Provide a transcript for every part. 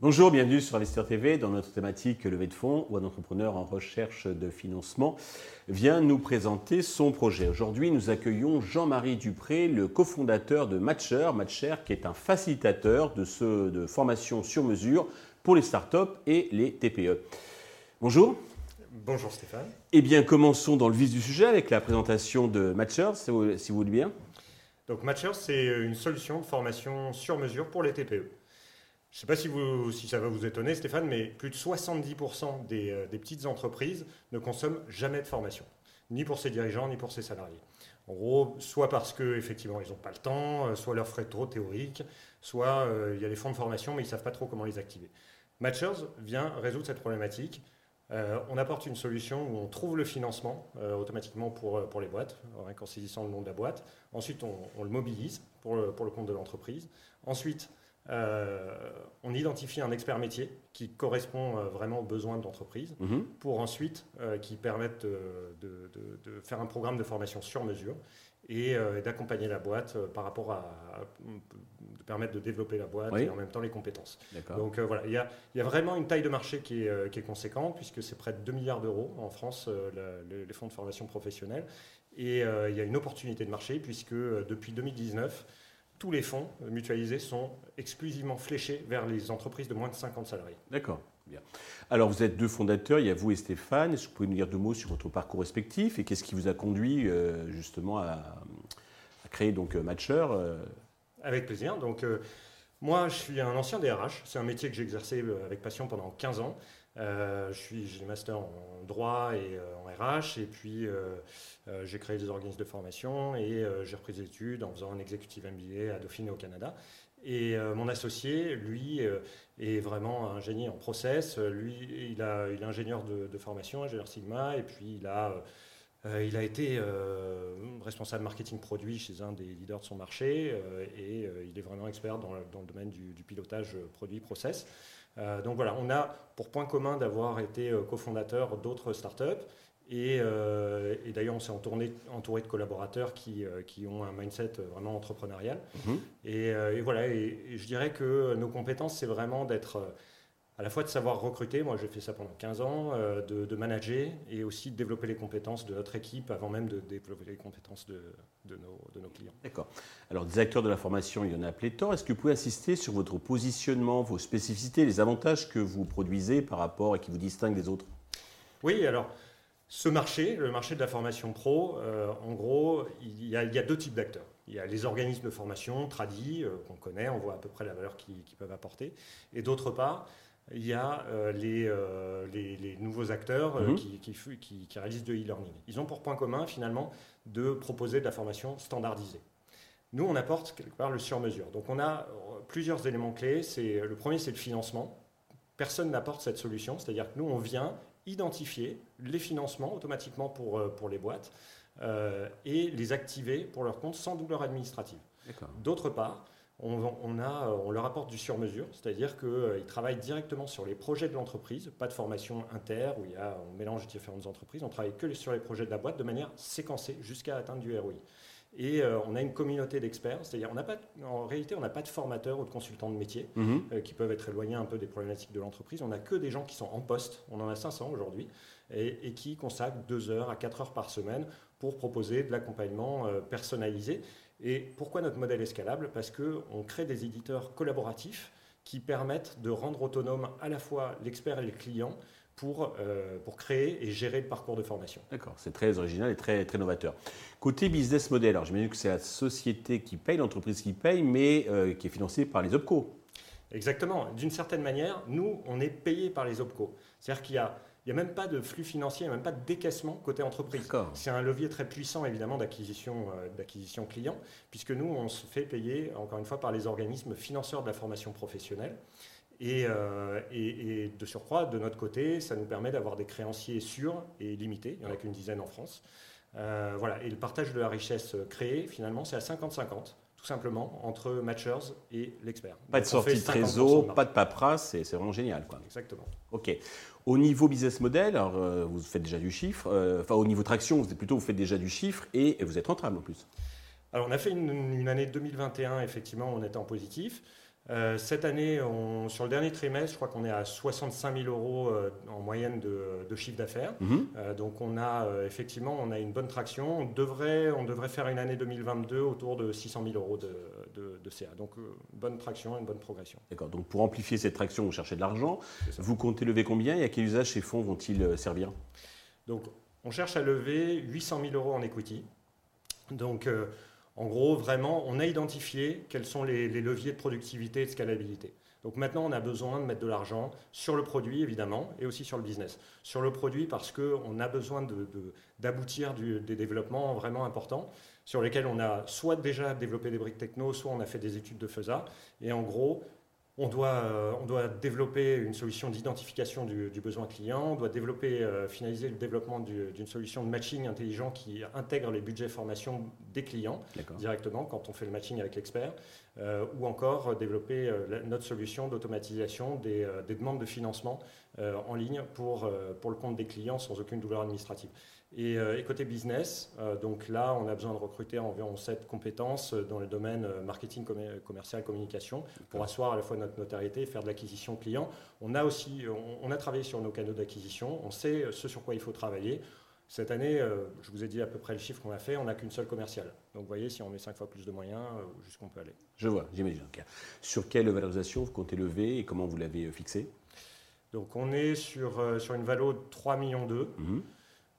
Bonjour, bienvenue sur Investir TV dans notre thématique levée de fonds où un entrepreneur en recherche de financement vient nous présenter son projet. Aujourd'hui, nous accueillons Jean-Marie Dupré, le cofondateur de Matcher, Matcher qui est un facilitateur de, ce, de formation sur mesure pour les startups et les TPE. Bonjour. Bonjour Stéphane. Eh bien, commençons dans le vif du sujet avec la présentation de Matcher, si vous, voulez bien. Donc Matcher, c'est une solution de formation sur mesure pour les TPE. Je ne sais pas si, vous, si, ça va vous étonner, Stéphane, mais plus de 70% des, euh, des, petites entreprises ne consomment jamais de formation, ni pour ses dirigeants, ni pour ses salariés. En gros, soit parce qu'effectivement, ils n'ont pas le temps, euh, soit leurs frais trop théoriques, soit euh, il y a des fonds de formation, mais ils ne savent pas trop comment les activer. Matchers vient résoudre cette problématique. Euh, on apporte une solution où on trouve le financement euh, automatiquement pour, pour les boîtes, en saisissant le nom de la boîte. Ensuite, on, le mobilise pour le compte de l'entreprise. Ensuite, euh, on identifie un expert métier qui correspond euh, vraiment aux besoins de l'entreprise Mhm. pour ensuite euh, qui permettent de, de- faire un programme de formation sur mesure et euh, d'accompagner la boîte euh, par rapport à, à- de permettre de développer la boîte Oui. et en même temps les compétences. Donc euh, voilà, il y, a, il y a vraiment une taille de marché qui est, euh, qui est conséquente puisque c'est près de 2 milliards d'euros en France euh, la- les fonds de formation professionnelle et euh, il y a une opportunité de marché puisque euh, depuis 2019 tous les fonds euh, mutualisés sont exclusivement fléchés vers les entreprises de moins de 50 salariés. D'accord. Bien. Alors, vous êtes deux fondateurs, il y a vous et Stéphane. Est-ce que vous pouvez nous dire deux mots sur votre parcours respectif et qu'est-ce qui vous a conduit euh, justement à, à créer donc euh, Matcher euh, Avec plaisir. Donc, euh, moi, je suis un ancien DRH. C'est un métier que j'ai exercé avec passion pendant 15 ans. Euh, j'ai des masters en droit et euh, en RH. Et puis, euh, j'ai créé des organismes de formation et j'ai repris des études en faisant un executive MBA à Dauphine au Canada. Et mon associé, lui, est vraiment un génie en process. Lui, il, a, il est ingénieur de, formation, ingénieur Sigma, et puis il a, il a été responsable marketing produit chez un des leaders de son marché, et il est vraiment expert dans, dans le domaine du, pilotage euh, produit process. Euh, donc voilà, on a pour point commun d'avoir été euh, cofondateur d'autres startups. Et, euh, et d'ailleurs, on s'est entouré, entouré de collaborateurs qui, euh, qui ont un mindset vraiment entrepreneurial. Mhm. Et, et voilà, et, et je dirais que nos compétences, c'est vraiment d'être à la fois de savoir recruter, moi j'ai fait ça pendant 15 ans, euh, de, de manager et aussi de développer les compétences de notre équipe avant même de développer les compétences de, de nos, de nos clients. D'accord. Alors, des acteurs de la formation, il y en a pléthore. Est-ce que vous pouvez insister sur votre positionnement, vos spécificités, les avantages que vous produisez par rapport et qui vous distinguent des autres? Oui, alors ce marché, le marché de la formation pro, euh, en gros, il y, a, il y a deux types d'acteurs. Il y a les organismes de formation tradis, euh, qu'on connaît, on voit à peu près la valeur qu'ils qu'ils peuvent apporter. Et d'autre part, il y a euh, les, euh, les, les nouveaux acteurs euh, Mhm. qui, qui, fu- qui- qui réalisent de e-learning. Ils ont pour point commun, finalement, de proposer de la formation standardisée. Nous, on apporte quelque part le sur-mesure. Donc, on a plusieurs éléments clés. C'est, le premier, c'est le financement. Personne n'apporte cette solution. C'est-à-dire que nous, on vient identifier les financements automatiquement pour, pour les boîtes et les activer pour leur compte sans douleur administrative. D'autre part, on, on a, on leur apporte du sur-mesure, c'est-à-dire qu'ils travaillent directement sur les projets de l'entreprise, pas de formation inter où il y a, on mélange différentes entreprises, on travaille que sur les projets de la boîte de manière séquencée jusqu'à atteindre du ROI. Et euh, on a une communauté d'experts, c'est-à-dire on n'a pas, de- en réalité on n'a pas de formateurs ou de consultants de métier euh, qui peuvent être éloignés un peu des problématiques de l'entreprise. On n'a que des gens qui sont en poste, on en a 500 aujourd'hui, et, et qui consacrent 2 heures à 4 heures par semaine pour proposer de l'accompagnement euh, personnalisé. Et pourquoi notre modèle est scalable? Parce qu'on crée des éditeurs collaboratifs qui permettent de rendre autonome à la fois l'expert et le client pour, euh, pour créer et gérer le parcours de formation. D'accord, c'est très original et très, très novateur. Côté business model, alors j'imagine que c'est la société qui paye, l'entreprise qui paye, mais euh, qui est financée par les OPCO. Exactement. D'une certaine manière, nous, on est payé par les OPCO. C'est-à-dire qu'il n'y a, il y a même pas de flux financier, il n'y a même pas de décaissement côté entreprise. C'est un levier très puissant, évidemment, d'acquisition euh, d'acquisition client, puisque nous, on se fait payer, encore une fois, par les organismes financeurs de la formation professionnelle. Et, euh, et- et de surcroît, de notre côté, ça nous permet d'avoir des créanciers sûrs et limités. Il n'y en a qu'une dizaine en France. Euh, voilà. Et le partage de la richesse créée, finalement, c'est à 50-50. Tout simplement, entre Matchers et l'expert. Pas de sortie de trésor, pas de paperasse, c'est vraiment génial. Quoi. Exactement. OK. Au niveau business model, alors, euh, vous faites déjà du chiffre, euh, enfin au niveau traction, vous êtes plutôt vous faites déjà du chiffre et, vous êtes rentable en plus. Alors on a fait une, une année 2021, effectivement, on était en positif. Euh, cette année, sur le dernier trimestre, je crois qu'on est à 65 000 euros euh, en moyenne de, chiffre d'affaires. Mhm. Euh, donc on a effectivement on a une bonne traction. On devrait, on devrait faire une année 2022 autour de 600 000 euros de, de CA. Donc bonne traction une bonne progression. D'accord. Donc pour amplifier cette traction, vous cherchez de l'argent. Vous comptez lever combien et à quel usage ces fonds vont-ils servir? Donc on cherche à lever 800 000 euros en equity. Donc en gros, vraiment, on a identifié quels sont les, leviers de productivité et de scalabilité. Donc maintenant, on a besoin de mettre de l'argent sur le produit, évidemment, et aussi sur le business. Sur le produit, parce qu'on a besoin d'aboutir des développements vraiment importants, sur lesquels on a soit déjà développé des briques techno, soit on a fait des études de FESA. Et en gros, on doit, euh, on doit développer une solution d'identification du, besoin client, on doit développer, euh, finaliser le développement d'une solution de matching intelligent qui intègre les budgets formation des clients directement quand on fait le matching avec l'expert, euh, ou encore développer notre solution d'automatisation des, demandes de financement en ligne pour, pour le compte des clients sans aucune douleur administrative. Euh, et, côté business, euh, donc là, on a besoin de recruter environ 7 compétences euh, dans le domaine marketing, commercial, communication, pour asseoir à la fois notre notoriété et faire de l'acquisition client. On a aussi, on, a travaillé sur nos canaux d'acquisition, on sait ce sur quoi il faut travailler. Cette année, je vous ai dit à peu près le chiffre qu'on a fait, on n'a qu'une seule commerciale. Donc vous voyez, si on met 5 fois plus de moyens, jusqu'où peut aller. Je vois, j'imagine. Sur quelle valorisation vous comptez lever et comment vous l'avez fixé? Donc on est sur, sur une valo de 3 millions d'euros.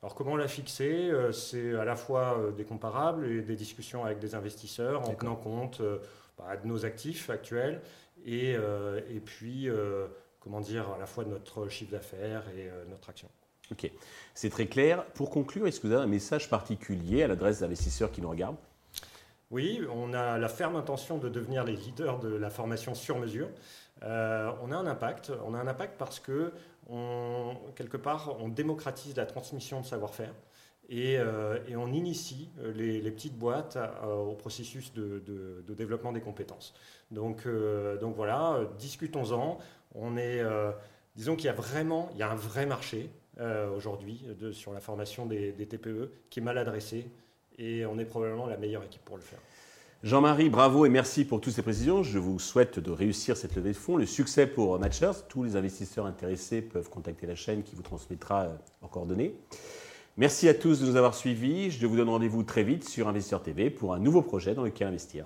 Alors comment l'a fixé euh, C'est à la fois euh, des comparables et des discussions avec des investisseurs en tenant compte euh, bah, de nos actifs actuels et, et puis comment dire à la fois de notre chiffre d'affaires et notre action. Ok, c'est très clair. Pour conclure, est-ce que vous avez un message particulier à l'adresse d'investisseurs qui nous regardent? Oui, on a la ferme intention de devenir les leaders de la formation sur mesure. Euh, on a un impact. On a un impact parce que, quelque part, on démocratise la transmission de savoir-faire et, euh, on initie euh, les, petites boîtes au processus de, développement des compétences. Donc, donc voilà, discutons-en. On est, disons qu'il y a vraiment, il y a un vrai marché aujourd'hui sur la formation des TPE qui est mal adressé et on est probablement la meilleure équipe pour le faire. Jean-Marie, bravo et merci pour toutes ces précisions. Je vous souhaite de réussir cette levée de fonds. Le succès pour Matchers. Tous les investisseurs intéressés peuvent contacter la chaîne qui vous transmettra en euh, coordonnées. Merci à tous de nous avoir suivis. Je vous donne rendez-vous très vite sur Investisseur TV pour un nouveau projet dans lequel investir.